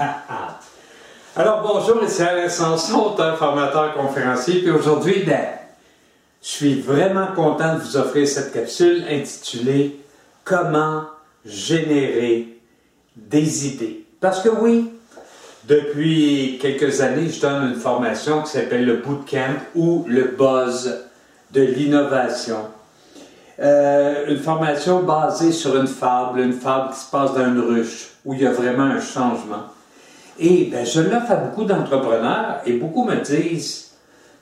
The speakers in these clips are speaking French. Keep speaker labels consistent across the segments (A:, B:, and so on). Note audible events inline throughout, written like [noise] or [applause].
A: [laughs] Alors bonjour, ici Alain Sanson, formateur, conférencier. Puis aujourd'hui, ben, je suis vraiment content de vous offrir cette capsule intitulée Comment générer des idées. Parce que oui, depuis quelques années, je donne une formation qui s'appelle le Bootcamp ou le Buzz de l'innovation. Euh, une formation basée sur une fable, une fable qui se passe dans une ruche, où il y a vraiment un changement. Et ben, je l'offre à beaucoup d'entrepreneurs et beaucoup me disent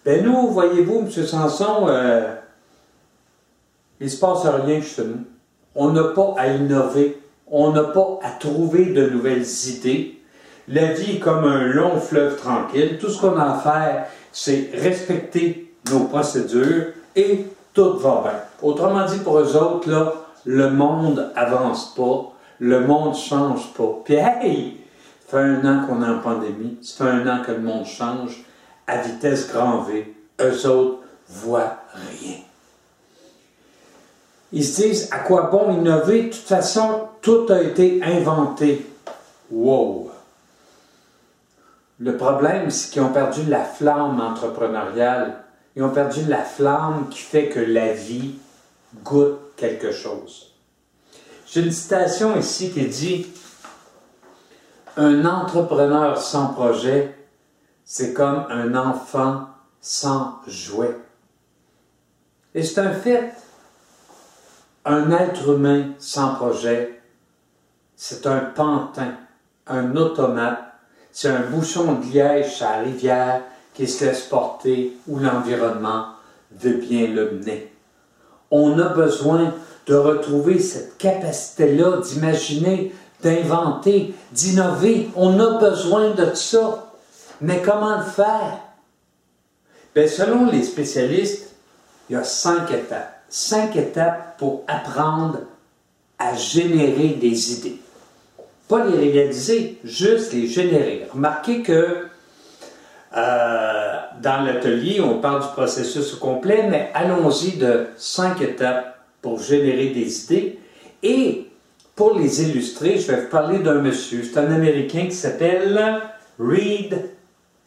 A: Ben nous, voyez-vous, M. Sanson, euh, il ne se passe rien chez nous. On n'a pas à innover, on n'a pas à trouver de nouvelles idées. La vie est comme un long fleuve tranquille. Tout ce qu'on a à faire, c'est respecter nos procédures et tout va bien. Autrement dit, pour eux autres, là, le monde avance pas, le monde change pas. Puis, hey, ça fait un an qu'on est en pandémie, ça fait un an que le monde change à vitesse grand V. Eux autres voient rien. Ils se disent à quoi bon innover? De toute façon, tout a été inventé. Wow! Le problème, c'est qu'ils ont perdu la flamme entrepreneuriale. Ils ont perdu la flamme qui fait que la vie goûte quelque chose. J'ai une citation ici qui dit Un entrepreneur sans projet, c'est comme un enfant sans jouet. Et c'est un fait. Un être humain sans projet, c'est un pantin, un automate, c'est un bouchon de liège à la rivière qui se laisse porter où l'environnement veut bien le mener. On a besoin de retrouver cette capacité-là d'imaginer, d'inventer, d'innover. On a besoin de ça. Mais comment le faire? Bien, selon les spécialistes, il y a cinq étapes. Cinq étapes pour apprendre à générer des idées. Pas les réaliser, juste les générer. Remarquez que euh, dans l'atelier, on parle du processus complet, mais allons-y de cinq étapes pour générer des idées. Et pour les illustrer, je vais vous parler d'un monsieur. C'est un Américain qui s'appelle Reed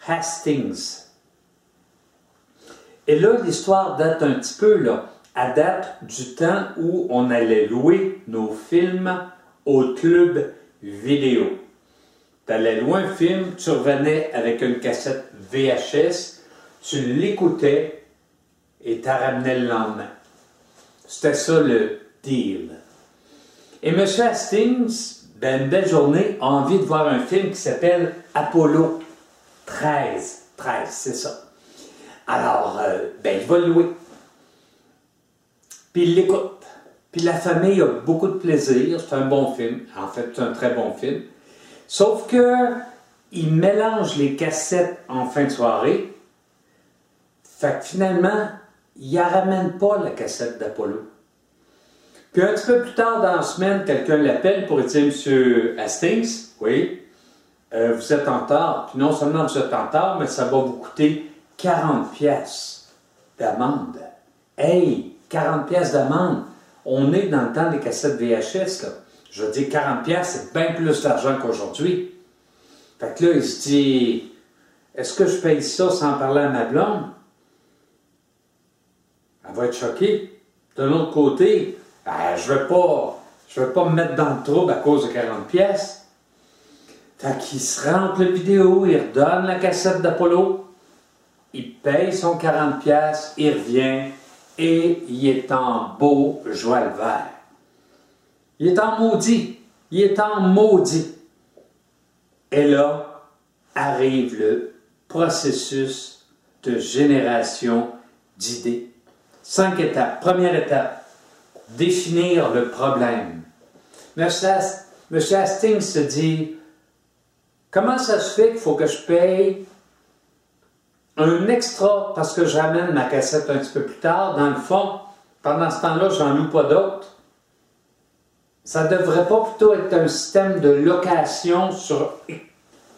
A: Hastings. Et là, l'histoire date un petit peu, là. À date du temps où on allait louer nos films au club vidéo. Tu allais louer un film, tu revenais avec une cassette VHS, tu l'écoutais et tu ramenais le lendemain. C'était ça le deal. Et M. Hastings, ben, une belle journée, a envie de voir un film qui s'appelle Apollo 13. 13, c'est ça. Alors, euh, ben, il va le louer. Puis il l'écoute. Puis la famille a beaucoup de plaisir. C'est un bon film. En fait, c'est un très bon film. Sauf que il mélange les cassettes en fin de soirée. Fait que finalement, il ne ramène pas la cassette d'Apollo. Puis un petit peu plus tard dans la semaine, quelqu'un l'appelle pour dire Monsieur Hastings, oui, euh, vous êtes en retard. Puis non seulement vous êtes en retard, mais ça va vous coûter 40 pièces d'amende. Hey, 40 pièces d'amende. On est dans le temps des cassettes VHS, là. Je dire, 40 pièces, c'est bien plus d'argent qu'aujourd'hui. Fait que là, il se dit, est-ce que je paye ça sans parler à ma blonde? Elle va être choquée. De l'autre côté, ben, je veux pas, je veux pas me mettre dans le trouble à cause de 40 pièces. Fait qu'il se rentre la vidéo, il redonne la cassette d'Apollo, il paye son 40 pièces, il revient et il est en beau joie le vert. Il est en maudit. Il est en maudit. Et là arrive le processus de génération d'idées. Cinq étapes. Première étape, définir le problème. M. Hastings se dit, comment ça se fait qu'il faut que je paye un extra parce que j'amène ma cassette un petit peu plus tard? Dans le fond, pendant ce temps-là, j'en loue pas d'autres. Ça ne devrait pas plutôt être un système de location sur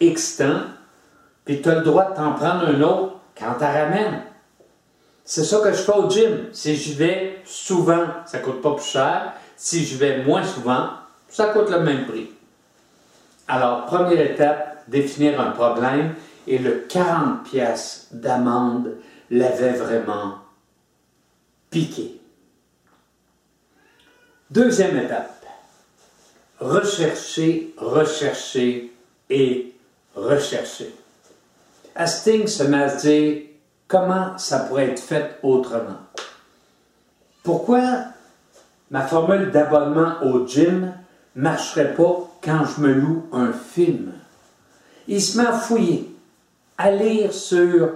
A: X temps, puis tu as le droit de t'en prendre un autre quand tu ramènes. C'est ça que je fais au gym. Si j'y vais souvent, ça coûte pas plus cher. Si je vais moins souvent, ça coûte le même prix. Alors, première étape, définir un problème et le 40 pièces d'amende l'avait vraiment piqué. Deuxième étape, rechercher, rechercher et rechercher. Hastings se met à dire comment ça pourrait être fait autrement. Pourquoi ma formule d'abonnement au gym marcherait pas quand je me loue un film? Il se met à fouiller, à lire sur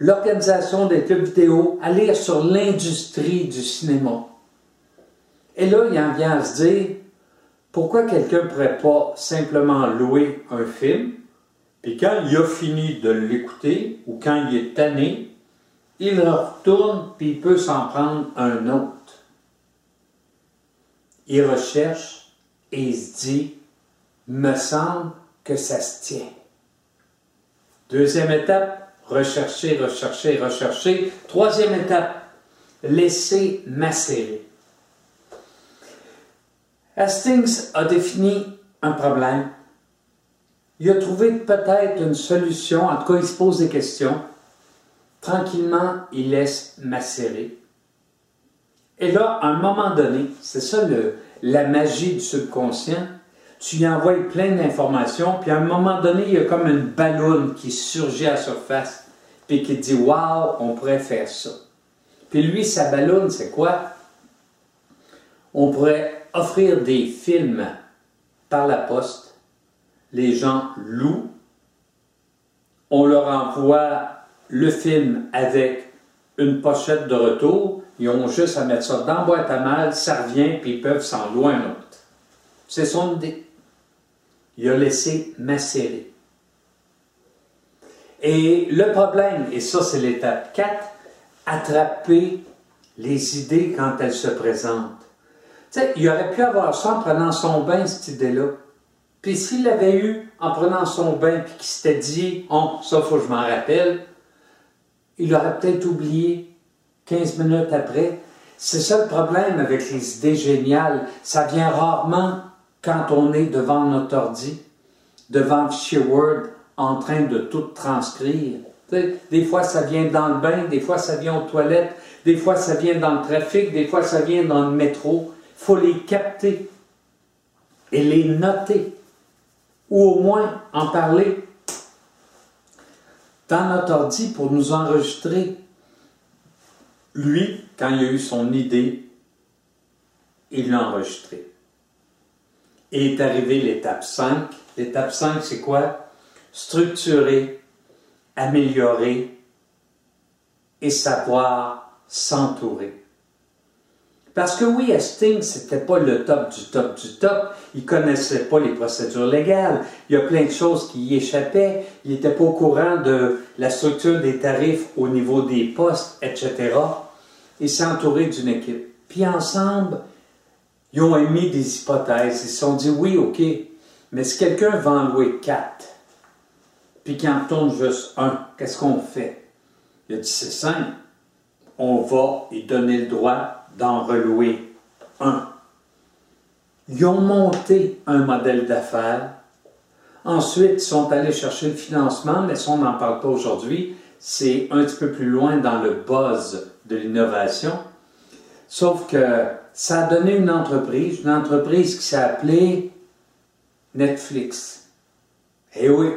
A: l'organisation des clubs vidéo, à lire sur l'industrie du cinéma. Et là, il en vient à se dire, pourquoi quelqu'un ne pourrait pas simplement louer un film, puis quand il a fini de l'écouter, ou quand il est tanné, il retourne, puis il peut s'en prendre un autre. Il recherche et il se dit, me semble que ça se tient. Deuxième étape, rechercher, rechercher, rechercher. Troisième étape, laisser macérer. Hastings a défini un problème. Il a trouvé peut-être une solution, en tout cas il se pose des questions. Tranquillement, il laisse macérer. Et là, à un moment donné, c'est ça la magie du subconscient, tu y envoies plein d'informations, puis à un moment donné, il y a comme une ballonne qui surgit à la surface, puis qui dit Waouh, on pourrait faire ça. Puis lui, sa ballonne, c'est quoi? On pourrait offrir des films par la poste. Les gens louent. On leur envoie le film avec une pochette de retour. Ils ont juste à mettre ça dans boîte à mal, ça revient, puis ils peuvent s'en louer un autre. C'est son idée il a laissé macérer. Et le problème, et ça c'est l'étape 4, attraper les idées quand elles se présentent. Tu sais, il aurait pu avoir ça en prenant son bain, cette idée-là. Puis s'il l'avait eu en prenant son bain, puis qu'il s'était dit, oh, ça, faut que je m'en rappelle, il aurait peut-être oublié 15 minutes après. C'est ça le problème avec les idées géniales. Ça vient rarement quand on est devant notre ordi, devant le Word, en train de tout transcrire. des fois, ça vient dans le bain, des fois, ça vient aux toilettes, des fois, ça vient dans le trafic, des fois, ça vient dans le métro. Il faut les capter et les noter, ou au moins en parler dans notre ordi pour nous enregistrer. Lui, quand il a eu son idée, il l'a enregistré. Et est arrivée l'étape 5. L'étape 5, c'est quoi? Structurer, améliorer et savoir s'entourer. Parce que oui, Hastings, c'était pas le top du top du top. Il connaissait pas les procédures légales. Il y a plein de choses qui y échappaient. Il n'était pas au courant de la structure des tarifs au niveau des postes, etc. Il s'est entouré d'une équipe. Puis ensemble, ils ont émis des hypothèses. Ils se sont dit, oui, OK, mais si quelqu'un va en louer quatre, puis qu'il en tourne juste un, qu'est-ce qu'on fait? Il a dit, c'est simple. On va y donner le droit d'en relouer un. Ils ont monté un modèle d'affaires. Ensuite, ils sont allés chercher le financement, mais ça, on n'en parle pas aujourd'hui. C'est un petit peu plus loin dans le buzz de l'innovation. Sauf que ça a donné une entreprise, une entreprise qui s'est appelée Netflix. Eh oui,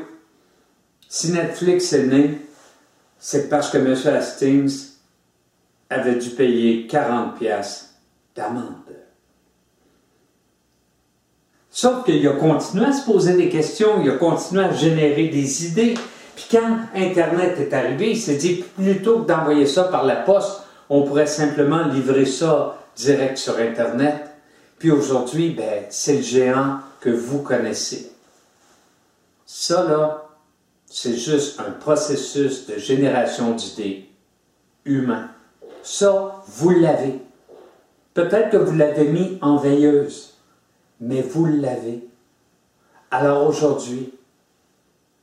A: si Netflix est né, c'est parce que M. Hastings avait dû payer 40 pièces d'amende. Sauf qu'il a continué à se poser des questions, il a continué à générer des idées. Puis quand Internet est arrivé, il s'est dit, plutôt que d'envoyer ça par la poste, on pourrait simplement livrer ça direct sur Internet. Puis aujourd'hui, ben, c'est le géant que vous connaissez. Ça, là, c'est juste un processus de génération d'idées humain. Ça, vous l'avez. Peut-être que vous l'avez mis en veilleuse, mais vous l'avez. Alors aujourd'hui,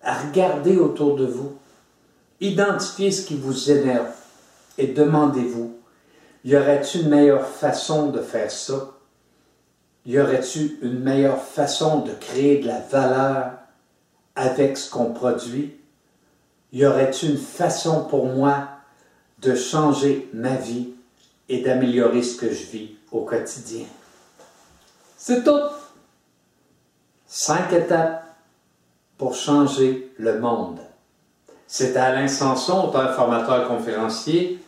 A: regardez autour de vous, identifiez ce qui vous énerve et demandez-vous, y aurait-il une meilleure façon de faire ça? y aurait-il une meilleure façon de créer de la valeur avec ce qu'on produit? Y aurait-il une façon pour moi de changer ma vie et d'améliorer ce que je vis au quotidien? C'est tout. Cinq étapes pour changer le monde. C'est Alain Sanson, auteur, formateur, conférencier.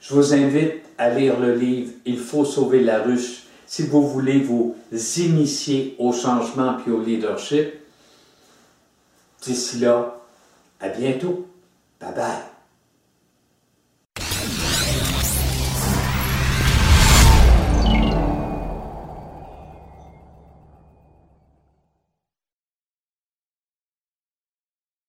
A: Je vous invite à lire le livre Il faut sauver la ruche si vous voulez vous initier au changement puis au leadership. D'ici là, à bientôt. Bye bye.